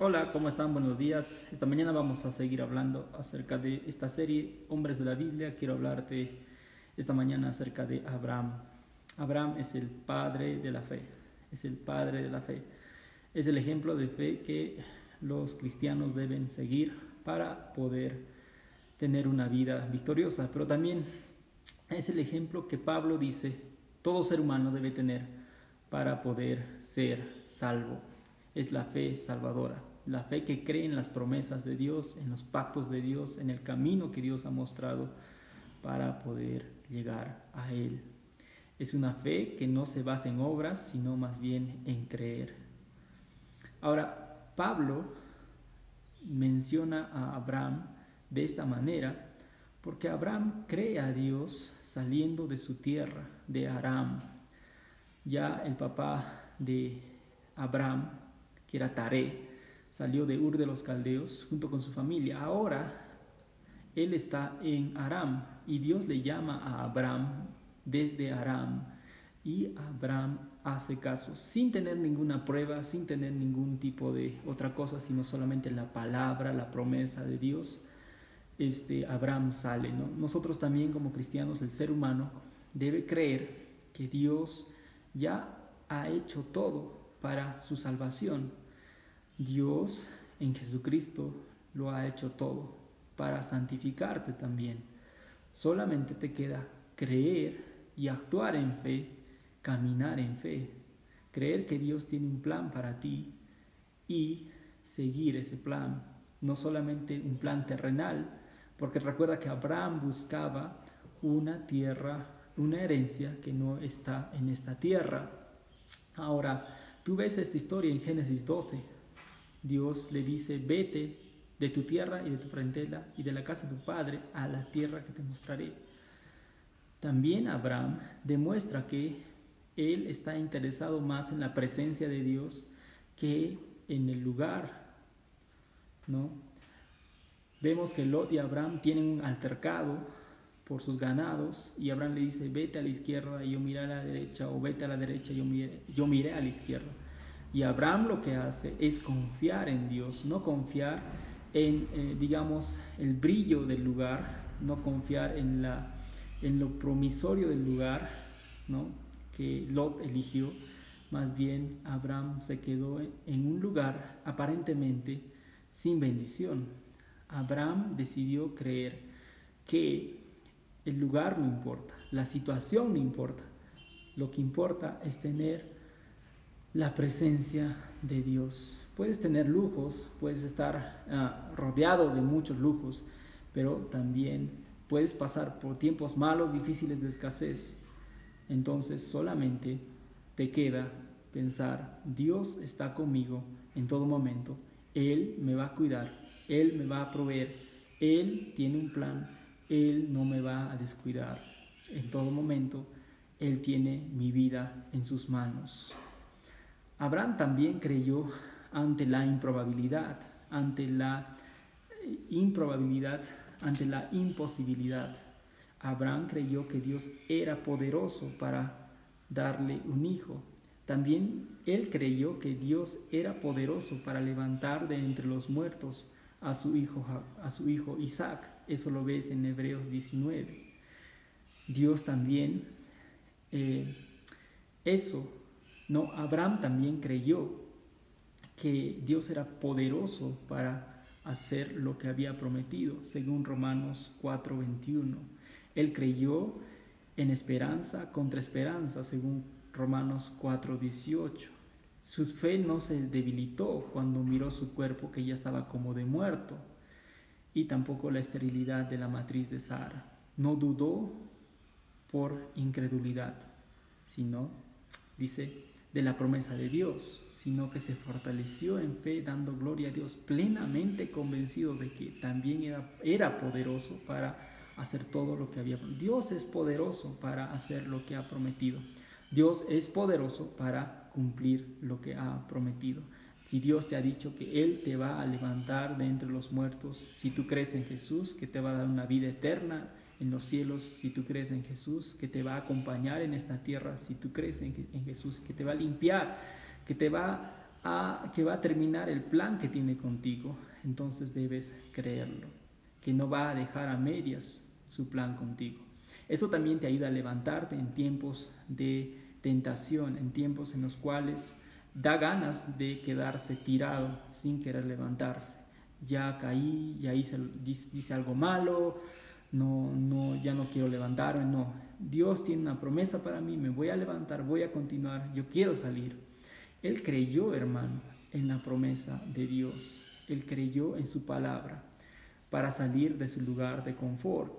Hola, ¿cómo están? Buenos días. Esta mañana vamos a seguir hablando acerca de esta serie Hombres de la Biblia. Quiero hablarte esta mañana acerca de Abraham. Abraham es el padre de la fe, es el padre de la fe. Es el ejemplo de fe que los cristianos deben seguir para poder tener una vida victoriosa. Pero también es el ejemplo que Pablo dice todo ser humano debe tener para poder ser salvo. Es la fe salvadora la fe que cree en las promesas de Dios, en los pactos de Dios, en el camino que Dios ha mostrado para poder llegar a Él. Es una fe que no se basa en obras, sino más bien en creer. Ahora, Pablo menciona a Abraham de esta manera porque Abraham cree a Dios saliendo de su tierra, de Aram. Ya el papá de Abraham, que era Taré, salió de Ur de los Caldeos junto con su familia. Ahora él está en Aram y Dios le llama a Abraham desde Aram y Abraham hace caso sin tener ninguna prueba, sin tener ningún tipo de otra cosa, sino solamente la palabra, la promesa de Dios. Este Abraham sale, ¿no? Nosotros también como cristianos, el ser humano debe creer que Dios ya ha hecho todo para su salvación Dios en Jesucristo lo ha hecho todo para santificarte también. Solamente te queda creer y actuar en fe, caminar en fe, creer que Dios tiene un plan para ti y seguir ese plan, no solamente un plan terrenal, porque recuerda que Abraham buscaba una tierra, una herencia que no está en esta tierra. Ahora, tú ves esta historia en Génesis 12, Dios le dice, vete de tu tierra y de tu parentela y de la casa de tu padre a la tierra que te mostraré. También Abraham demuestra que él está interesado más en la presencia de Dios que en el lugar, ¿no? Vemos que Lot y Abraham tienen un altercado por sus ganados y Abraham le dice, vete a la izquierda y yo miré a la derecha, o vete a la derecha y yo miré, yo miré a la izquierda. Y Abraham lo que hace es confiar en Dios, no confiar en, eh, digamos, el brillo del lugar, no confiar en, la, en lo promisorio del lugar ¿no? que Lot eligió. Más bien, Abraham se quedó en un lugar aparentemente sin bendición. Abraham decidió creer que el lugar no importa, la situación no importa. Lo que importa es tener la presencia de Dios. Puedes tener lujos, puedes estar ah, rodeado de muchos lujos, pero también puedes pasar por tiempos malos, difíciles de escasez. Entonces solamente te queda pensar, Dios está conmigo en todo momento, Él me va a cuidar, Él me va a proveer, Él tiene un plan, Él no me va a descuidar. En todo momento, Él tiene mi vida en sus manos. Abraham también creyó ante la improbabilidad, ante la improbabilidad, ante la imposibilidad. Abraham creyó que Dios era poderoso para darle un hijo. También él creyó que Dios era poderoso para levantar de entre los muertos a su hijo, a su hijo Isaac. Eso lo ves en Hebreos 19. Dios también, eh, eso no, Abraham también creyó que Dios era poderoso para hacer lo que había prometido, según Romanos 4:21. Él creyó en esperanza contra esperanza, según Romanos 4:18. Su fe no se debilitó cuando miró su cuerpo que ya estaba como de muerto, y tampoco la esterilidad de la matriz de Sara. No dudó por incredulidad, sino, dice, de la promesa de Dios, sino que se fortaleció en fe dando gloria a Dios, plenamente convencido de que también era, era poderoso para hacer todo lo que había. Dios es poderoso para hacer lo que ha prometido. Dios es poderoso para cumplir lo que ha prometido. Si Dios te ha dicho que Él te va a levantar de entre los muertos, si tú crees en Jesús, que te va a dar una vida eterna, en los cielos si tú crees en Jesús, que te va a acompañar en esta tierra si tú crees en, Jesús, que te va a limpiar, que te va a que va a terminar el plan que tiene contigo, entonces debes creerlo, que no va a dejar a medias su plan contigo. Eso también te ayuda a levantarte en tiempos de tentación, en tiempos en los cuales da ganas de quedarse tirado sin querer levantarse. Ya caí, ya hice, hice algo malo, no, no, ya no quiero levantarme, no. Dios tiene una promesa para mí, me voy a levantar, voy a continuar, yo quiero salir. Él creyó, hermano, en la promesa de Dios. Él creyó en su palabra para salir de su lugar de confort.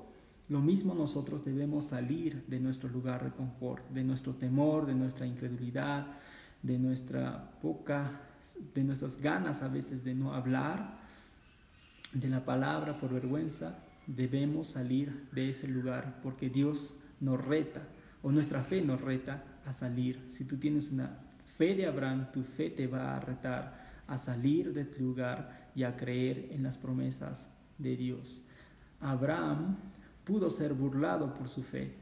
Lo mismo nosotros debemos salir de nuestro lugar de confort, de nuestro temor, de nuestra incredulidad, de nuestra poca, de nuestras ganas a veces de no hablar de la palabra por vergüenza. Debemos salir de ese lugar porque Dios nos reta o nuestra fe nos reta a salir. Si tú tienes una fe de Abraham, tu fe te va a retar a salir de tu lugar y a creer en las promesas de Dios. Abraham pudo ser burlado por su fe.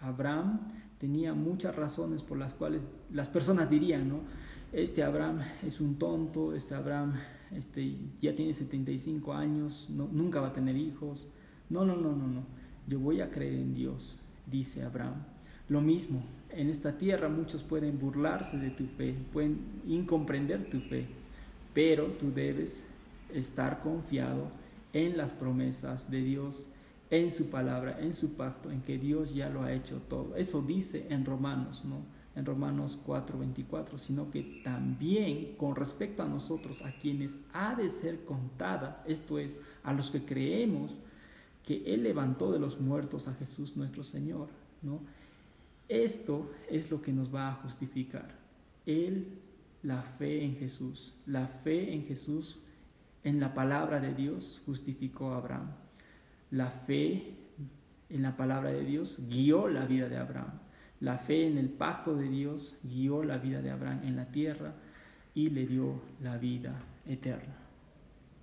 Abraham tenía muchas razones por las cuales las personas dirían, ¿no? Este Abraham es un tonto, este Abraham este, ya tiene 75 años, nunca va a tener hijos. No, no, no, no, no. Yo voy a creer en Dios, dice Abraham. Lo mismo, en esta tierra muchos pueden burlarse de tu fe, pueden incomprender tu fe, pero tú debes estar confiado en las promesas de Dios, en su palabra, en su pacto, en que Dios ya lo ha hecho todo. Eso dice en Romanos, ¿no? En Romanos 4:24, sino que también con respecto a nosotros, a quienes ha de ser contada, esto es, a los que creemos que Él levantó de los muertos a Jesús nuestro Señor, ¿no? Esto es lo que nos va a justificar. Él, la fe en Jesús, la fe en Jesús, en la palabra de Dios, justificó a Abraham. La fe en la palabra de Dios guió la vida de Abraham. La fe en el pacto de Dios guió la vida de Abraham en la tierra y le dio la vida eterna.